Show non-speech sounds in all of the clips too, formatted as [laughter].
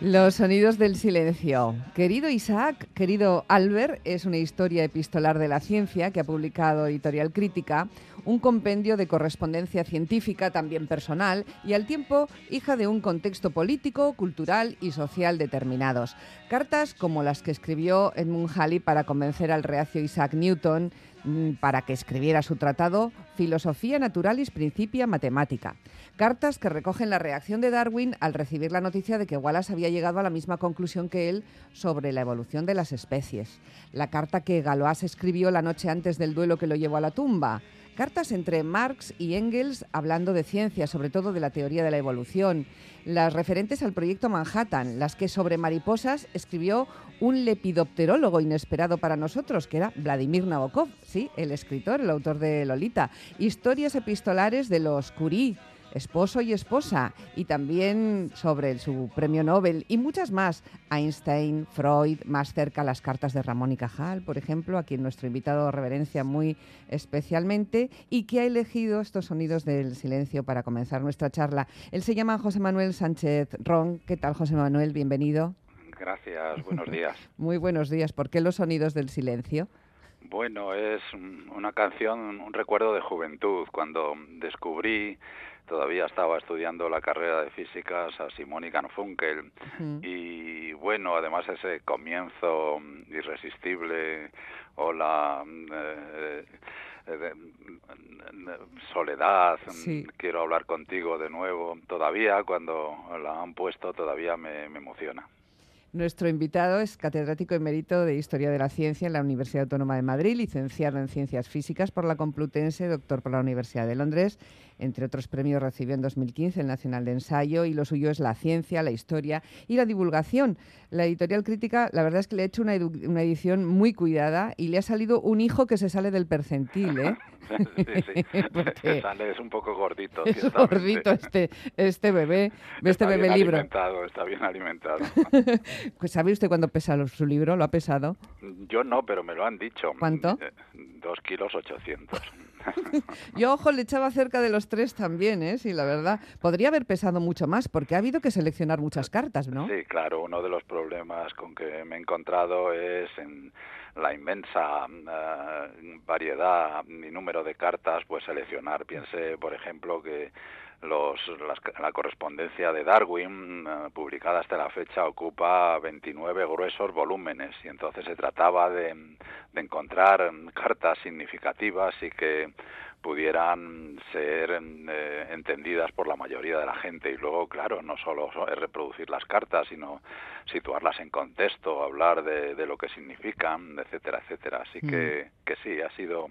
Los sonidos del silencio. Querido Isaac, querido Albert, es una historia epistolar de la ciencia que ha publicado Editorial Crítica, un compendio de correspondencia científica, también personal, y al tiempo hija de un contexto político, cultural y social determinados. Cartas como las que escribió Edmund Halley para convencer al reacio Isaac Newton mm, para que escribiera su tratado Filosofía Naturalis Principia Mathematica. Cartas que recogen la reacción de Darwin al recibir la noticia de que Wallace había llegado a la misma conclusión que él sobre la evolución de las especies. La carta que Galois escribió la noche antes del duelo que lo llevó a la tumba. Cartas entre Marx y Engels hablando de ciencia, sobre todo de la teoría de la evolución. Las referentes al proyecto Manhattan, las que sobre mariposas escribió un lepidopterólogo inesperado para nosotros, que era Vladimir Nabokov, sí, el escritor, el autor de Lolita. Historias epistolares de los Curie, esposo y esposa, y también sobre su premio Nobel y muchas más. Einstein, Freud, más cerca las cartas de Ramón y Cajal, por ejemplo, a quien nuestro invitado reverencia muy especialmente y que ha elegido estos sonidos del silencio para comenzar nuestra charla. Él se llama José Manuel Sánchez Ron. ¿Qué tal, José Manuel? Bienvenido. Gracias, buenos días. [laughs] muy buenos días. ¿Por qué los sonidos del silencio? Bueno, es una canción, un recuerdo de juventud, cuando descubrí todavía estaba estudiando la carrera de físicas a Simón y Garfunkel y bueno, además ese comienzo irresistible o la eh, eh, soledad, quiero hablar contigo de nuevo, todavía cuando la han puesto todavía me emociona. Nuestro invitado es catedrático emérito de Historia de la Ciencia en la Universidad Autónoma de Madrid, licenciado en Ciencias Físicas por la Complutense, doctor por la Universidad de Londres. Entre otros premios recibió en 2015 el Nacional de Ensayo y lo suyo es la ciencia, la historia y la divulgación. La editorial crítica, la verdad es que le ha hecho una, edición muy cuidada y le ha salido un hijo que se sale del percentil, ¿eh? [laughs] sí, sí. [laughs] Sale, es un poco gordito. [laughs] Es gordito este, este bebé, este bebé libro. Alimentado, está bien alimentado. Pues ¿sabe usted cuándo pesa su libro? ¿Lo ha pesado? Yo no, pero me lo han dicho. ¿Cuánto? Eh, dos kilos ochocientos. [laughs] Yo, ojo, le echaba cerca de los tres también, ¿eh? Sí, la verdad. Podría haber pesado mucho más, porque ha habido que seleccionar muchas cartas, ¿no? Sí, claro. Uno de los problemas con que me he encontrado es en la inmensa eh, variedad y número de cartas, pues seleccionar. Piense, por ejemplo, que los, la correspondencia de Darwin, eh, publicada hasta la fecha, ocupa 29 gruesos volúmenes y entonces se trataba de, de encontrar cartas significativas y que pudieran ser eh, entendidas por la mayoría de la gente. Y luego claro no solo es reproducir las cartas sino situarlas en contexto hablar de, de lo que significan etcétera etcétera. Así que, que sí ha sido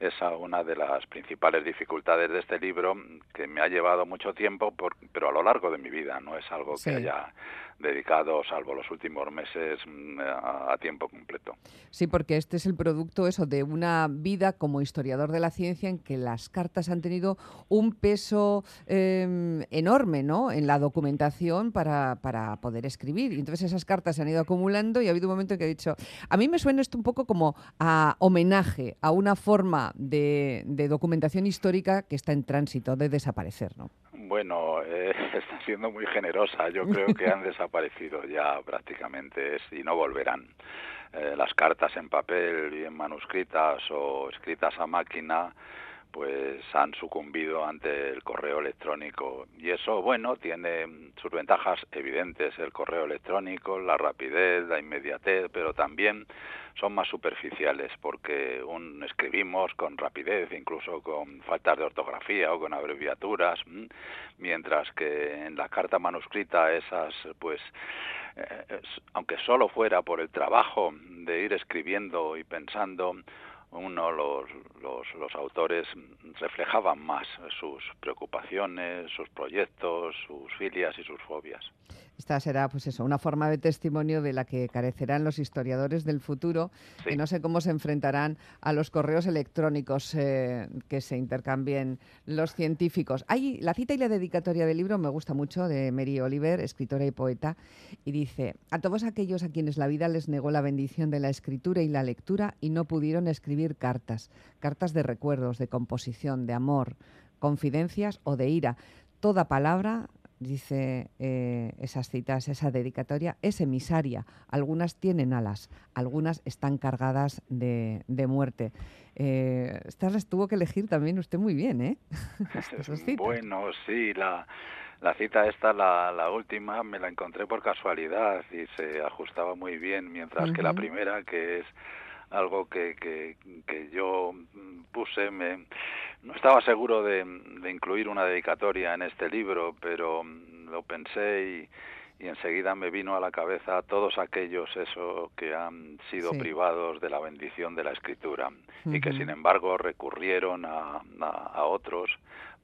esa una de las principales dificultades de este libro que me ha llevado mucho tiempo, pero a lo largo de mi vida, no es algo que haya dedicado, salvo los últimos meses, mm, a, tiempo completo. Sí, porque este es el producto eso de una vida como historiador de la ciencia en que las cartas han tenido un peso em, enorme ¿no? en la documentación para, para, poder escribir. Y entonces esas cartas se han ido acumulando y ha habido un momento en que he dicho, a mí me suena esto un poco como a homenaje a una forma de, documentación histórica que está en tránsito de desaparecer. ¿no? Bueno, eh, [laughs] está siendo muy generosa. Yo creo que han desaparecido ya prácticamente y no volverán. Eh, las cartas en papel, bien manuscritas o escritas a máquina, pues han sucumbido ante el correo electrónico. Y eso, bueno, tiene sus ventajas evidentes, el correo electrónico, la rapidez, la inmediatez, pero también son más superficiales porque un, escribimos con rapidez, incluso con faltas de ortografía o con abreviaturas, mientras que en la carta manuscrita esas, pues, eh, aunque solo fuera por el trabajo de ir escribiendo y pensando, uno, los, los, los, autores reflejaban más sus preocupaciones, sus proyectos, sus filias y sus fobias. Esta será, pues eso, una forma de testimonio de la que carecerán los historiadores del futuro, que no sé cómo se enfrentarán a los correos electrónicos eh, que se intercambien los científicos. Hay la cita y la dedicatoria del libro me gusta mucho de Mary Oliver, escritora y poeta, y dice: a todos aquellos a quienes la vida les negó la bendición de la escritura y la lectura y no pudieron escribir cartas, cartas de recuerdos, de composición, de amor, confidencias o de ira. Toda palabra dice eh, esas citas, esa dedicatoria, es emisaria. Algunas tienen alas, algunas están cargadas de, muerte. Eh, estas las tuvo que elegir también usted muy bien, ¿eh? [laughs] [laughs] bueno, sí, la, la cita esta, la, la, última, me la encontré por casualidad y se ajustaba muy bien, mientras que la primera, que es algo que, que, que yo puse, me, no estaba seguro de, de, incluir una dedicatoria en este libro, pero lo pensé y, y, enseguida me vino a la cabeza todos aquellos eso que han sido privados de la bendición de la escritura y que sin embargo recurrieron a, a, a otros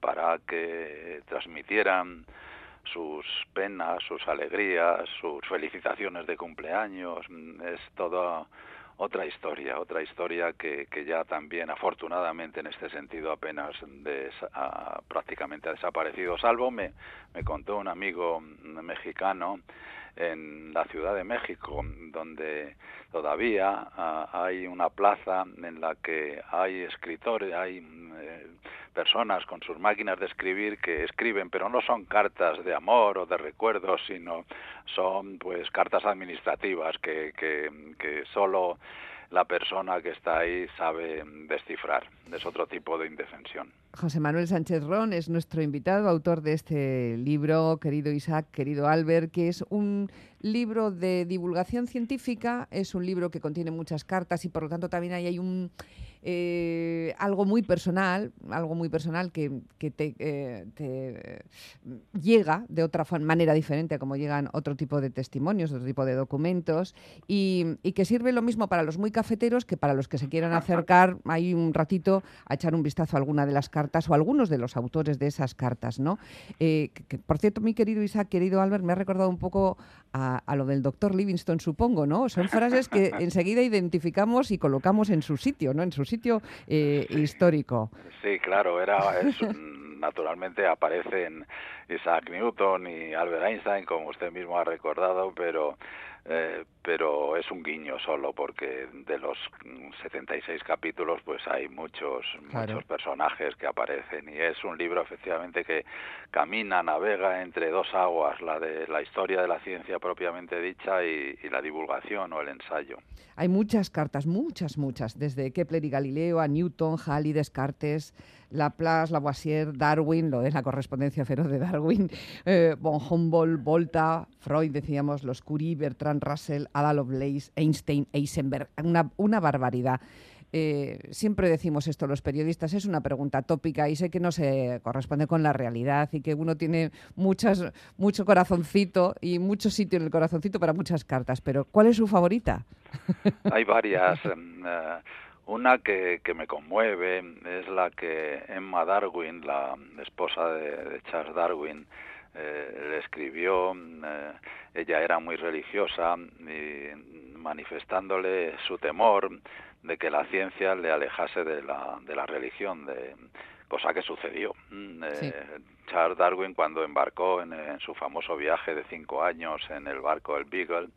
para que transmitieran sus penas, sus alegrías, sus felicitaciones de cumpleaños, es todo otra historia, otra historia que, que ya también afortunadamente en este sentido apenas prácticamente ha desaparecido, salvo me, me contó un amigo mexicano en la Ciudad de México, donde todavía hay una plaza en la que hay escritores, hay personas con sus máquinas de escribir que escriben, pero no son cartas de amor o de recuerdos, sino son pues cartas administrativas que, que, que solo la persona que está ahí sabe descifrar. Es otro tipo de indefensión. José Manuel Sánchez Ron es nuestro invitado, autor de este libro, querido Isaac, querido Albert, que es un libro de divulgación científica, es un libro que contiene muchas cartas y por lo tanto también ahí hay un eh, algo muy personal, algo muy personal que, te, eh, te, llega de otra manera diferente a como llegan otro tipo de testimonios, otro tipo de documentos, y, que sirve lo mismo para los muy cafeteros que para los que se quieran acercar ahí un ratito a echar un vistazo a alguna de las cartas o a algunos de los autores de esas cartas. ¿no? Eh, por cierto, mi querido Isaac, querido Albert, me ha recordado un poco a, a lo del doctor Livingston, supongo, ¿no? Son frases que enseguida identificamos y colocamos en su sitio, ¿no? En su sitio eh, histórico. Sí, claro, era es, [laughs] naturalmente aparecen Isaac Newton y Albert Einstein, como usted mismo ha recordado, pero eh, pero es un guiño solo porque de los 76 capítulos pues hay muchos muchos personajes que aparecen y es un libro efectivamente que camina navega entre dos aguas la de la historia de la ciencia propiamente dicha y, y la divulgación o el ensayo. Hay muchas cartas muchas muchas desde Kepler y Galileo a Newton Halley Descartes Laplace, Lavoisier, Darwin, lo de la correspondencia feroz de Darwin, eh, von Humboldt, Volta, Freud, decíamos, los Curie, Bertrand Russell, Ada Lovelace, Einstein, Eisenberg, una, una barbaridad. Eh, siempre decimos esto los periodistas, es una pregunta tópica y sé que no se corresponde con la realidad y que uno tiene muchas, mucho corazoncito y mucho sitio en el corazoncito para muchas cartas, pero ¿cuál es su favorita? [laughs] Hay varias. Em, [laughs] eh, Una que, que me conmueve es la que Emma Darwin, la esposa de, Charles Darwin, eh, le escribió. Eh, ella era muy religiosa y manifestándole su temor de que la ciencia le alejase de la, de la religión, de, cosa que sucedió. Mm, eh, Charles Darwin, cuando embarcó en, su famoso viaje de cinco años en el barco el Beagle,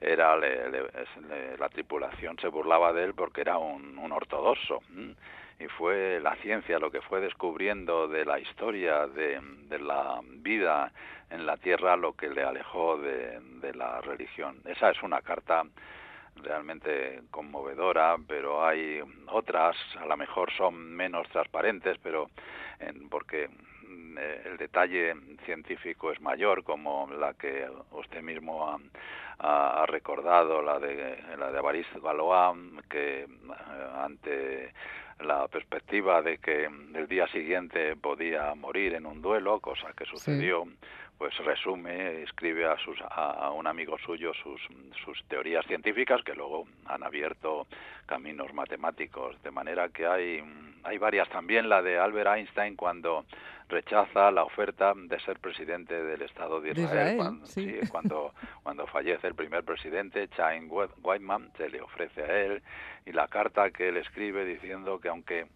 era la tripulación se burlaba de él porque era un, ortodoxo. Y fue la ciencia lo que fue descubriendo de la historia de, la vida en la tierra lo que le alejó de, de la religión. Esa es una carta realmente conmovedora, pero hay otras, a lo mejor son menos transparentes, pero en, porque mm, eh, el detalle científico es mayor, como la que usted mismo ha, ha, recordado, la de la de Avaris Galois, que eh, ante la perspectiva de que el día siguiente podía morir en un duelo, cosa que sucedió, pues resume, escribe a, sus, a, un amigo suyo sus, sus teorías científicas que luego han abierto caminos matemáticos, de manera que hay, hay varias también, la de Albert Einstein cuando rechaza la oferta de ser presidente del Estado de Israel, cuando, sí. cuando, cuando fallece el primer presidente, Chaim Weizmann, se le ofrece a él, y la carta que él escribe diciendo que aunque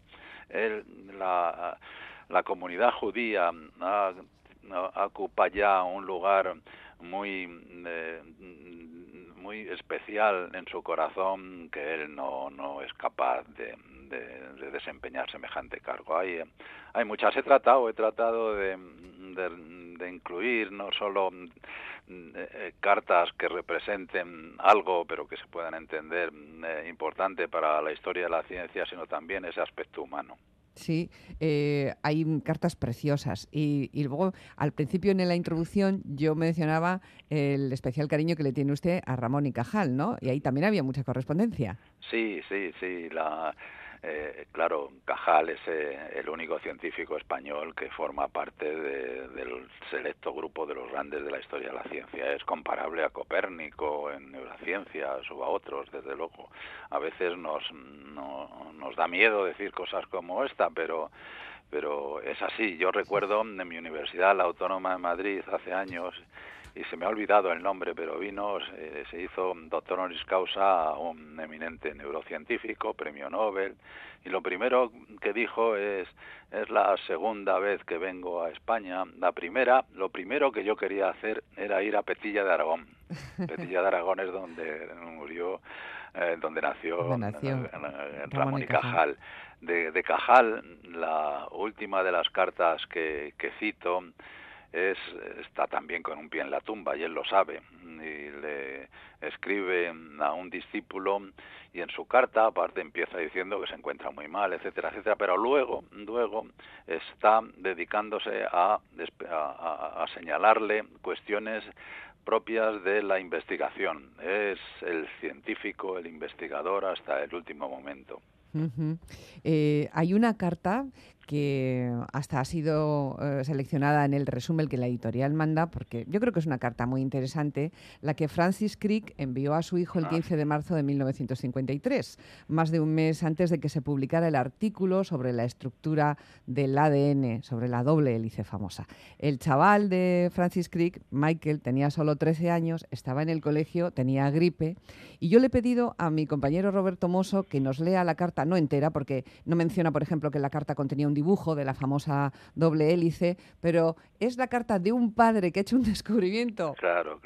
él, la, la comunidad judía ocupa ya un lugar muy eh, muy especial en su corazón que él no, no es capaz de, de, desempeñar semejante cargo. Hay, hay muchas, he tratado, he tratado de, de, incluir no solo eh, cartas que representen algo, pero que se puedan entender eh, importante para la historia de la ciencia, sino también ese aspecto humano. Sí, eh, hay cartas preciosas. Y, luego, al principio en la introducción, yo mencionaba el especial cariño que le tiene usted a Ramón y Cajal, ¿no? Y ahí también había mucha correspondencia. Sí, sí, sí. La, eh, claro, Cajal es eh, el único científico español que forma parte del selecto grupo de los grandes de la historia de la ciencia. Es comparable a Copérnico en neurociencias o a otros, desde luego. A veces nos, nos da miedo decir cosas como esta, pero pero es así. Yo recuerdo en mi universidad, la Autónoma de Madrid, hace años, y se me ha olvidado el nombre, pero vino, se, hizo doctor honoris causa a un eminente neurocientífico, premio Nobel, y lo primero que dijo es, es la segunda vez que vengo a España. La primera, lo primero que yo quería hacer era ir a Petilla de Aragón. [laughs] Petilla de Aragón es donde murió, eh, donde nació, Ramón y Cajal. De, de Cajal, la última de las cartas que, que cito, es, está también con un pie en la tumba y él lo sabe y le escribe a un discípulo y en su carta aparte empieza diciendo que se encuentra muy mal etcétera etcétera pero luego luego está dedicándose a, a, a señalarle cuestiones propias de la investigación. Es el científico el investigador hasta el último momento. Eh, hay una carta que hasta ha sido eh, seleccionada en el resumen que la editorial manda, porque yo creo que es una carta muy interesante, la que Francis Crick envió a su hijo el 15 ah. de marzo de 1953, más de un mes antes de que se publicara el artículo sobre la estructura del ADN, sobre la doble hélice famosa. El chaval de Francis Crick, Michael, tenía solo 13 años, estaba en el colegio, tenía gripe, y yo le he pedido a mi compañero Roberto Mosso que nos lea la carta, no entera, porque no menciona, por ejemplo, que la carta contenía un dibujo de la famosa doble hélice, pero es la carta de un padre que ha hecho un [laughs] descubrimiento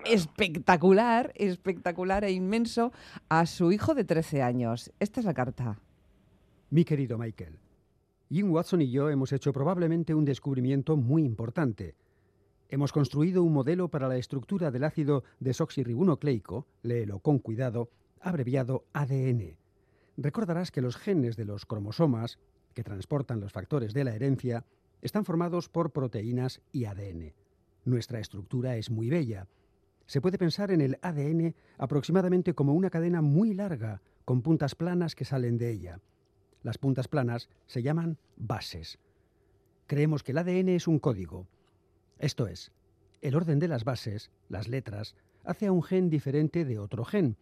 espectacular, espectacular e inmenso a su hijo de 13 años. Esta es la carta. Mi querido Michael, Jim Watson y yo hemos hecho probablemente un descubrimiento muy importante. Hemos construido un modelo para la estructura del ácido desoxirribonucleico, léelo con cuidado, abreviado ADN. Recordarás que los genes de los cromosomas que transportan los factores de la herencia, están formados por proteínas y ADN. Nuestra estructura es muy bella. Se puede pensar en el ADN aproximadamente como una cadena muy larga, con puntas planas que salen de ella. Las puntas planas se llaman bases. Creemos que el ADN es un código. Esto es, el orden de las bases, las letras, hace a un gen diferente de otro gen,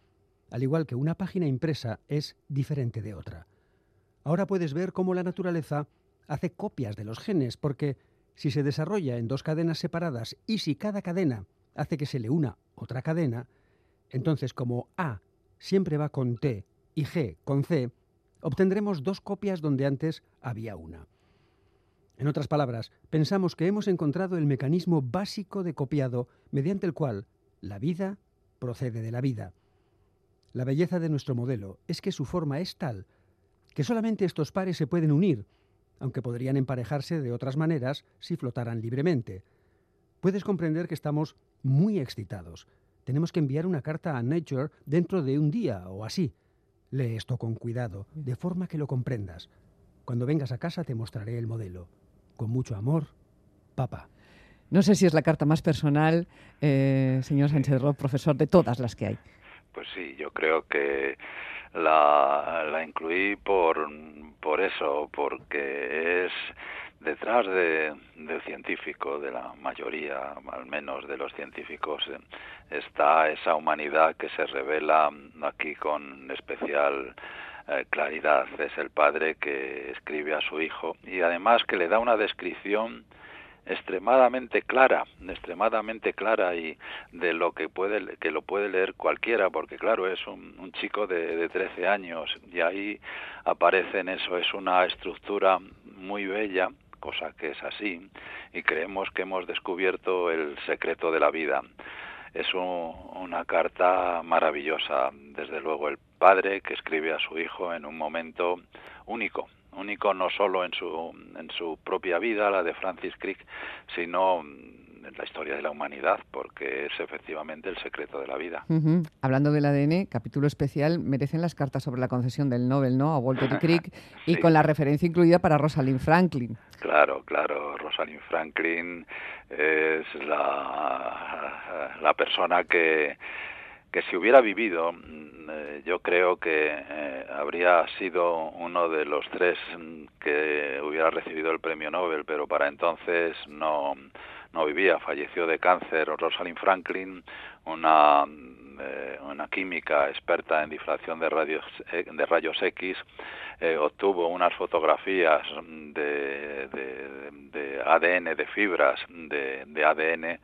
al igual que una página impresa es diferente de otra. Ahora puedes ver cómo la naturaleza hace copias de los genes, porque si se desarrolla en dos cadenas separadas y si cada cadena hace que se le una otra cadena, entonces como A siempre va con T y G con C, obtendremos dos copias donde antes había una. En otras palabras, pensamos que hemos encontrado el mecanismo básico de copiado mediante el cual la vida procede de la vida. La belleza de nuestro modelo es que su forma es tal que solamente estos pares se pueden unir, aunque podrían emparejarse de otras maneras si flotaran libremente. Puedes comprender que estamos muy excitados. Tenemos que enviar una carta a Nature dentro de un día o así. Lee esto con cuidado, de forma que lo comprendas. Cuando vengas a casa te mostraré el modelo. Con mucho amor, papá. No sé si es la carta más personal, eh, señor Sánchez Roth, profesor, de todas las que hay. Pues sí, yo creo que la, la incluí por, por eso, porque es detrás de, del científico, de la mayoría, al menos de los científicos, eh, está esa humanidad que se revela aquí con especial eh, claridad. Es el padre que escribe a su hijo y además que le da una descripción extremadamente clara, extremadamente clara y de lo que puede que lo puede leer cualquiera, porque claro es un, chico de, de 13 años y ahí aparece en eso es una estructura muy bella cosa que es así, y creemos que hemos descubierto el secreto de la vida. Es una carta maravillosa, desde luego el padre que escribe a su hijo en un momento único, único no solo en su, en su propia vida, la de Francis Crick, sino la historia de la humanidad, porque es efectivamente el secreto de la vida. Hablando del ADN, capítulo especial, merecen las cartas sobre la concesión del Nobel, ¿no? A Walter y [laughs] Crick, y con la referencia incluida para Rosalind Franklin. Claro, claro. Rosalind Franklin es la, la persona que, que si hubiera vivido, mm, eh, yo creo que eh, habría sido uno de los tres que hubiera recibido el premio Nobel, pero para entonces no no vivía, falleció de cáncer. Rosalind Franklin, una, eh, una química experta en difracción de, radios, eh, de rayos X, eh, obtuvo unas fotografías de, de, ADN, de fibras de, de, ADN,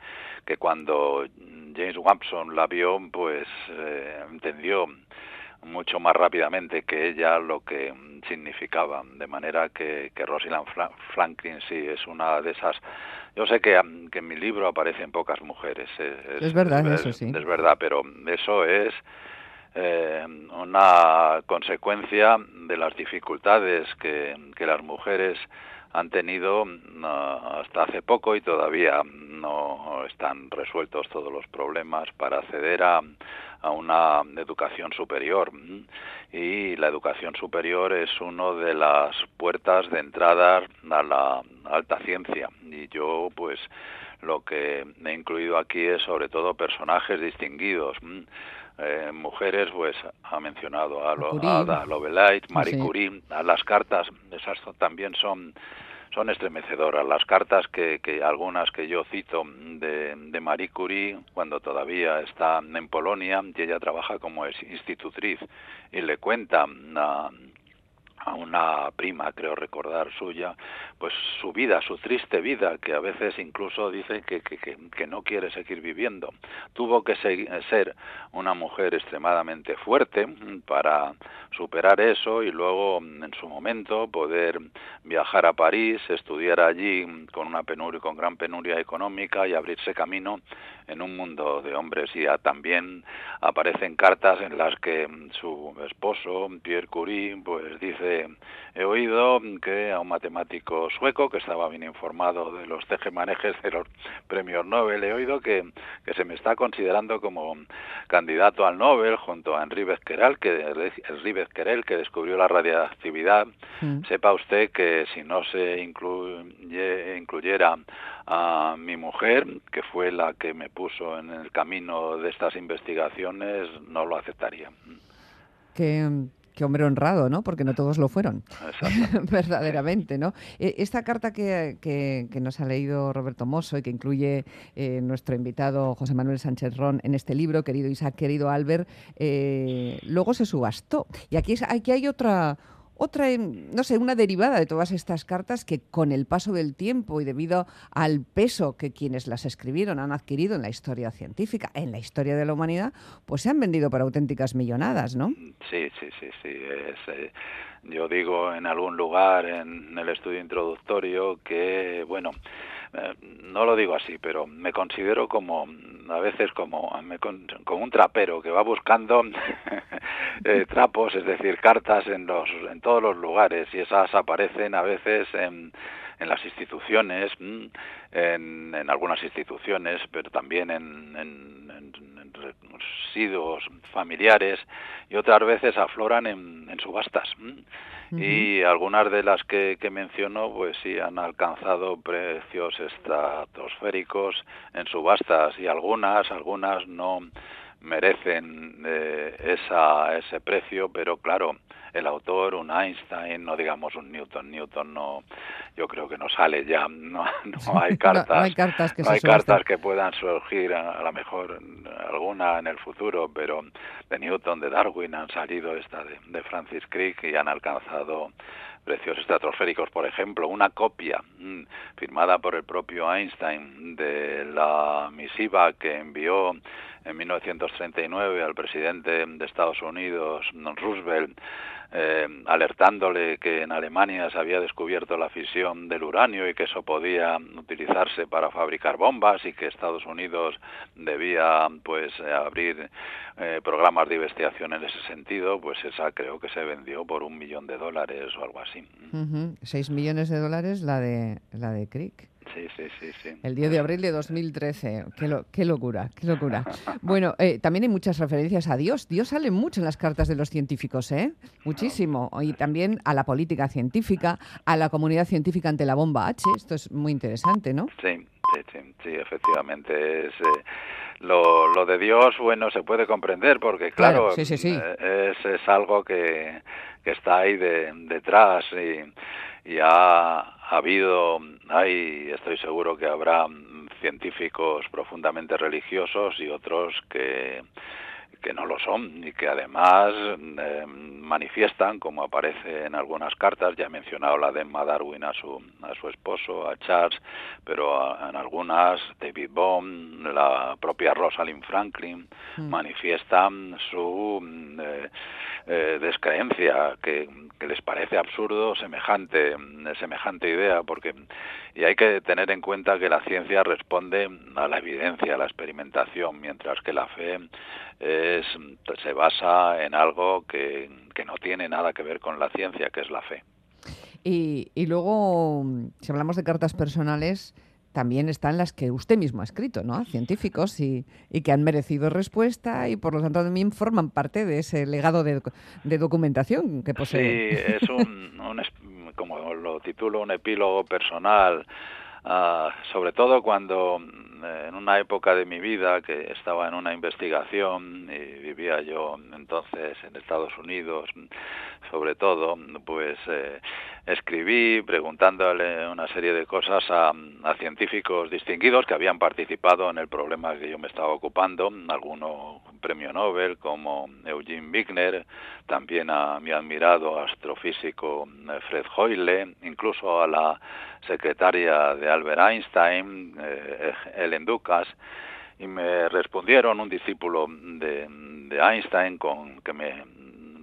que cuando James Watson la vio, pues entendió mucho más rápidamente que ella lo que significaba, de manera que, que Rosalind Franklin sí es una de esas yo sé que, que en mi libro aparecen pocas mujeres. Es, verdad, eso sí. Es verdad, pero eso es eh, una consecuencia de las dificultades que, que las mujeres han tenido hasta hace poco y todavía no están resueltos todos los problemas para acceder a, a una educación superior. Y la educación superior es una de las puertas de entrada a la alta ciencia. Y yo pues lo que he incluido aquí es sobre todo personajes distinguidos. Eh, mujeres pues ha mencionado a, lo, a Ada Lovelace, Marie Curie, a las cartas esas también son son estremecedoras. Las cartas que, que algunas que yo cito de, de, Marie Curie, cuando todavía está en Polonia, y ella trabaja como institutriz, y le cuenta a, a una prima, creo recordar suya, pues su vida, su triste vida, que a veces incluso dice que, que, que, no quiere seguir viviendo. Tuvo que ser una mujer extremadamente fuerte para superar eso y luego en su momento poder viajar a París, estudiar allí con una penuria, con gran penuria económica y abrirse camino en un mundo de hombres y también aparecen cartas en las que su esposo Pierre Curie pues dice he oído que a un matemático sueco que estaba bien informado de los tejemanejes de los premios Nobel he oído que, que se me está considerando como candidato al Nobel junto a Henri Becquerel que Henri Becquerel que descubrió la radiactividad mm. sepa usted que si no se incluye, incluyera a mi mujer, que fue la que me puso en el camino de estas investigaciones, no lo aceptaría. Qué, qué hombre honrado, ¿no? Porque no todos lo fueron, [laughs] verdaderamente, ¿no? E, esta carta que, que, nos ha leído Roberto Mosso y que incluye eh, nuestro invitado José Manuel Sánchez Ron en este libro, querido Isaac, querido Albert, eh, luego se subastó. Y aquí, aquí hay otra otra, em, no sé, una derivada de todas estas cartas que con el paso del tiempo y debido al peso que quienes las escribieron han adquirido en la historia científica, en la historia de la humanidad, pues se han vendido por auténticas millonadas, ¿no? Sí, sí, sí, sí. Eh, yo digo en algún lugar en el estudio introductorio que, bueno, eh, no lo digo así, pero me considero como a veces como, como un trapero que va buscando [laughs] eh, trapos, es decir, cartas en los en todos los lugares y esas aparecen a veces en, en las instituciones, mm, en, en algunas instituciones, pero también en, en residuos familiares y otras veces afloran en, en subastas. Mm y algunas de las que, que menciono pues sí han alcanzado precios estratosféricos en subastas y algunas algunas no merecen eh, esa, ese precio pero claro el autor, un Einstein, no digamos un Newton. Newton no, yo creo que no sale ya, no, no hay cartas, no, hay cartas, que, no hay cartas que puedan surgir, a, lo mejor alguna en el futuro, pero de Newton, de Darwin han salido esta de, de Francis Crick y han alcanzado precios estratosféricos, por ejemplo, una copia mm, firmada por el propio Einstein de la misiva que envió en 1939 al presidente de Estados Unidos, Roosevelt, eh, alertándole que en Alemania se había descubierto la fisión del uranio y que eso podía utilizarse para fabricar bombas y que Estados Unidos debía pues abrir eh, programas de investigación en ese sentido, pues esa creo que se vendió por un millón de dólares o algo así. Seis millones de dólares la de la de Crick. Sí, sí, sí, sí. El 10 de abril de 2013. Qué, qué locura, qué locura. [laughs] Bueno, eh, también hay muchas referencias a Dios. Dios sale mucho en las cartas de los científicos, ¿eh? Muchísimo. Y también a la política científica, a la comunidad científica ante la bomba H. Esto es muy interesante, ¿no? Sí, sí, sí, efectivamente. Es, eh, lo, lo de Dios, bueno, se puede comprender porque, claro, sí, sí, sí. Eh, es, es algo que, que está ahí de, detrás y, y ha ha habido, hay, estoy seguro que habrá científicos profundamente religiosos y otros que que no lo son y que además eh, manifiestan, como aparece en algunas cartas, ya he mencionado la de Emma Darwin a su, a su esposo, a Charles, pero en algunas, David Bohm, la propia Rosalind Franklin, mm. manifiestan su eh, eh, descreencia, que, les parece absurdo semejante, semejante idea, porque y hay que tener en cuenta que la ciencia responde a la evidencia, a la experimentación, mientras que la fe es, se basa en algo que, que no tiene nada que ver con la ciencia, que es la fe. Y, y luego, si hablamos de cartas personales, también están las que usted mismo ha escrito, ¿no? Científicos y, y, que han merecido respuesta y por lo tanto también forman parte de ese legado de, de documentación que posee. Sí, es un, un, como lo titulo, un epílogo personal, uh, sobre todo cuando eh, en una época de mi vida que estaba en una investigación y vivía yo entonces en Estados Unidos, sobre todo, pues eh, escribí preguntándole una serie de cosas a, a, científicos distinguidos que habían participado en el problema que yo me estaba ocupando, alguno premio Nobel como Eugene Wigner, también a mi admirado astrofísico eh, Fred Hoyle, incluso a la secretaria de Albert Einstein, eh, Ellen Dukas, y me respondieron un discípulo de, de Einstein con que me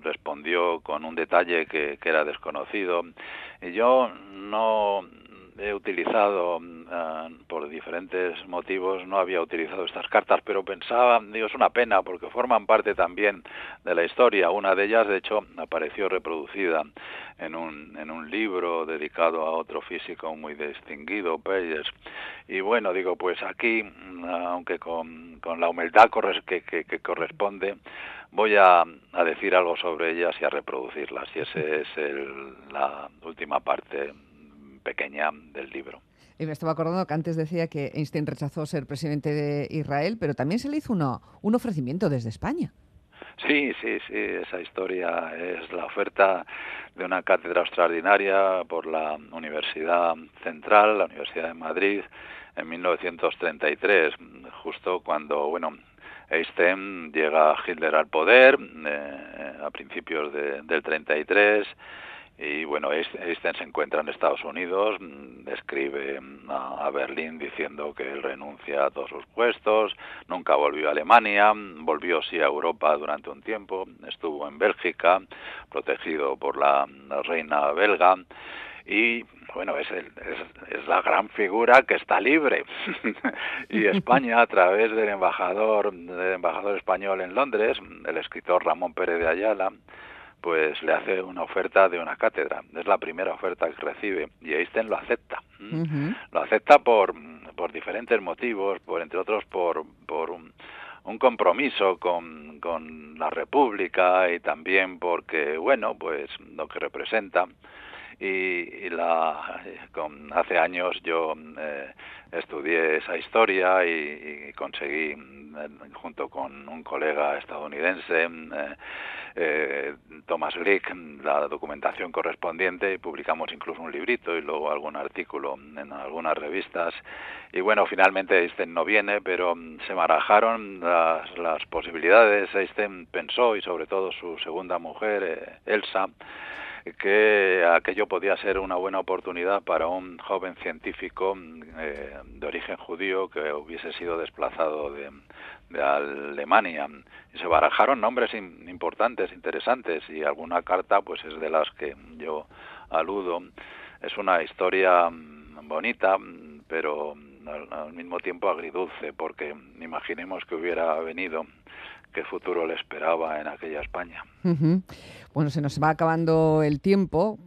respondió con un detalle que, que era desconocido. Y yo no he utilizado uh, por diferentes motivos no había utilizado estas cartas pero pensaba digo es una pena porque forman parte también de la historia. Una de ellas de hecho apareció reproducida en un en un libro dedicado a otro físico muy distinguido Peyes. Y bueno digo pues aquí aunque con, con la humildad que, que, que corresponde voy a, a, decir algo sobre ellas y a reproducirlas. Y ese es el, la última parte pequeña del libro. Y me estaba acordando que antes decía que Einstein rechazó ser presidente de Israel, pero también se le hizo uno, un ofrecimiento desde España. Sí, sí, sí, esa historia es la oferta de una cátedra extraordinaria por la Universidad Central, la Universidad de Madrid, en 1933, justo cuando, bueno, Einstein llega Hitler al poder eh, a principios de, del 33 y bueno, Einstein se encuentra en Estados Unidos, mm, escribe mm, a Berlín diciendo que él renuncia a todos sus puestos, nunca volvió a Alemania, mm, volvió sí a Europa durante un tiempo, estuvo en Bélgica, protegido por la reina belga, y bueno, es, el, es, la gran figura que está libre. [laughs] y España, a través del embajador, del embajador español en Londres, el escritor Ramón Pérez de Ayala, pues le hace una oferta de una cátedra. Es la primera oferta que recibe y Einstein lo acepta. Lo acepta por, por diferentes motivos, por entre otros por, por un, un compromiso con, con la República y también porque, bueno, pues lo que representa y, la, con, hace años yo eh, estudié esa historia y, conseguí, eh, junto con un colega estadounidense, eh, eh, Thomas Glick, la documentación correspondiente y publicamos incluso un librito y luego algún artículo en algunas revistas. Y bueno, finalmente Einstein no viene, pero se barajaron las, las posibilidades. Einstein pensó, y sobre todo su segunda mujer, Elsa, que aquello podía ser una buena oportunidad para un joven científico eh, de origen judío que hubiese sido desplazado de, Alemania. Y se barajaron nombres importantes, interesantes, y alguna carta pues es de las que yo aludo. Es una historia mm, bonita, pero al mismo tiempo agridulce, porque imaginemos que hubiera venido qué futuro le esperaba en aquella España. Bueno, se nos va acabando el tiempo,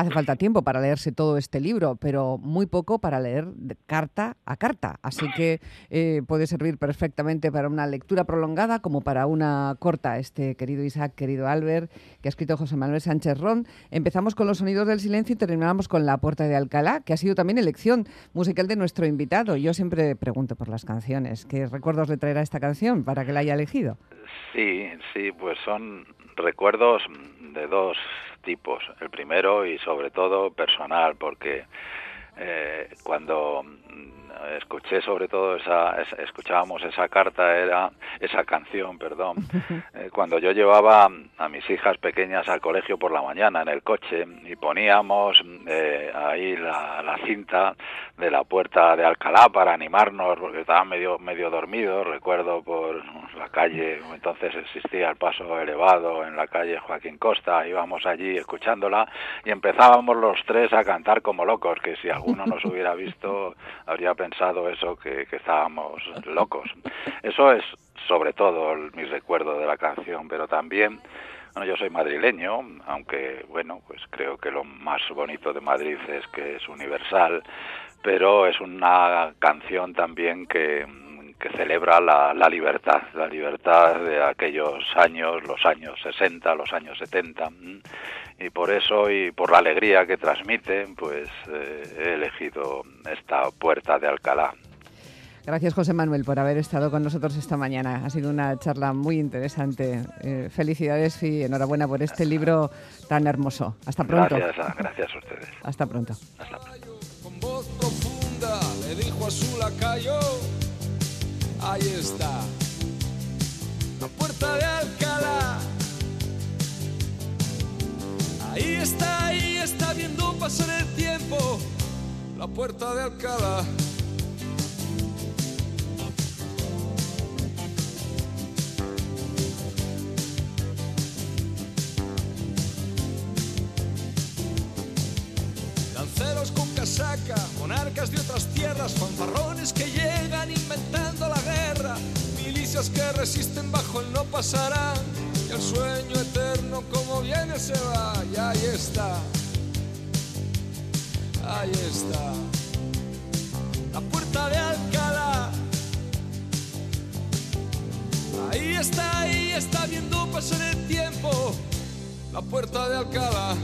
hace falta tiempo para leerse todo este libro, pero muy poco para leer de carta a carta. Así que eh, puede servir perfectamente para una lectura prolongada como para una corta. Este querido Isaac, querido Albert, que ha escrito José Manuel Sánchez Ron. Empezamos con los sonidos del silencio y terminamos con La Puerta de Alcalá, que ha sido también elección musical de nuestro invitado. Yo siempre pregunto por las canciones. ¿Qué recuerdos le traerá esta canción para que la haya elegido? Sí, sí, pues son recuerdos de dos tipos. El primero y sobre todo personal, porque eh, cuando escuché sobre todo esa, escuchábamos esa carta era esa canción perdón [laughs] eh, cuando yo llevaba a mis hijas pequeñas al colegio por la mañana en el coche y poníamos eh, ahí la, la, cinta de la puerta de Alcalá para animarnos porque estaban medio medio dormidos recuerdo por la calle entonces existía el paso elevado en la calle Joaquín Costa íbamos allí escuchándola y empezábamos los tres a cantar como locos que si alguno nos hubiera visto habría pensado eso, que, estábamos locos. Eso es sobre todo mi recuerdo de la canción, pero también bueno, yo soy madrileño, aunque bueno, pues creo que lo más bonito de Madrid es que es universal, pero es una canción también que, que celebra la, la, libertad, la libertad de aquellos años, los años 60, los años 70, y por eso y por la alegría que transmite, pues eh, he elegido esta puerta de Alcalá. Gracias José Manuel por haber estado con nosotros esta mañana. Ha sido una charla muy interesante. Eh, felicidades y enhorabuena por este libro tan hermoso. Hasta pronto. Gracias, gracias a ustedes. Hasta pronto. Hasta pronto. Con voz profunda le dijo a su lacayo ahí está, la puerta de Alcalá. Ahí está, ahí está viendo pasar el tiempo, la puerta de Alcalá. Pasarán, y el sueño eterno como viene se va, y ahí está, ahí está, la puerta de Alcalá. Ahí está, ahí está viendo pasar el tiempo, la puerta de Alcalá.